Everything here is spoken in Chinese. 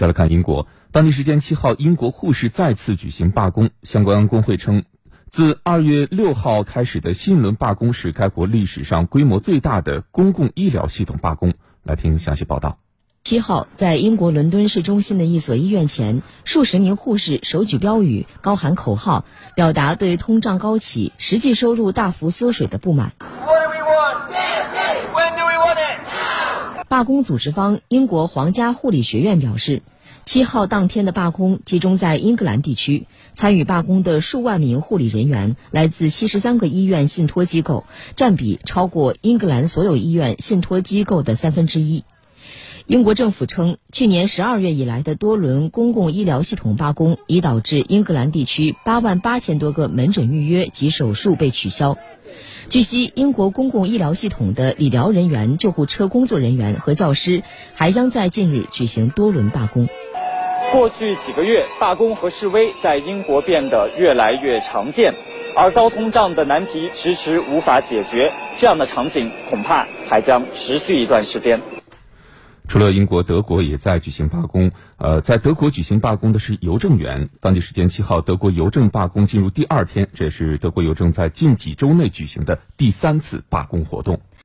再来看英国，当地时间七号，英国护士再次举行罢工。相关工会称，自二月六号开始的新一轮罢工是该国历史上规模最大的公共医疗系统罢工。来听详细报道。七号，在英国伦敦市中心的一所医院前，数十名护士手举标语，高喊口号，表达对通胀高企、实际收入大幅缩水的不满。罢工组织方英国皇家护理学院表示，七号当天的罢工集中在英格兰地区，参与罢工的数万名护理人员来自七十三个医院信托机构，占比超过英格兰所有医院信托机构的三分之一。英国政府称，去年十二月以来的多轮公共医疗系统罢工，已导致英格兰地区八万八千多个门诊预约及手术被取消。据悉，英国公共医疗系统的理疗人员、救护车工作人员和教师还将在近日举行多轮罢工。过去几个月，罢工和示威在英国变得越来越常见，而高通胀的难题迟迟无法解决，这样的场景恐怕还将持续一段时间。除了英国，德国也在举行罢工。呃，在德国举行罢工的是邮政员。当地时间七号，德国邮政罢工进入第二天，这也是德国邮政在近几周内举行的第三次罢工活动。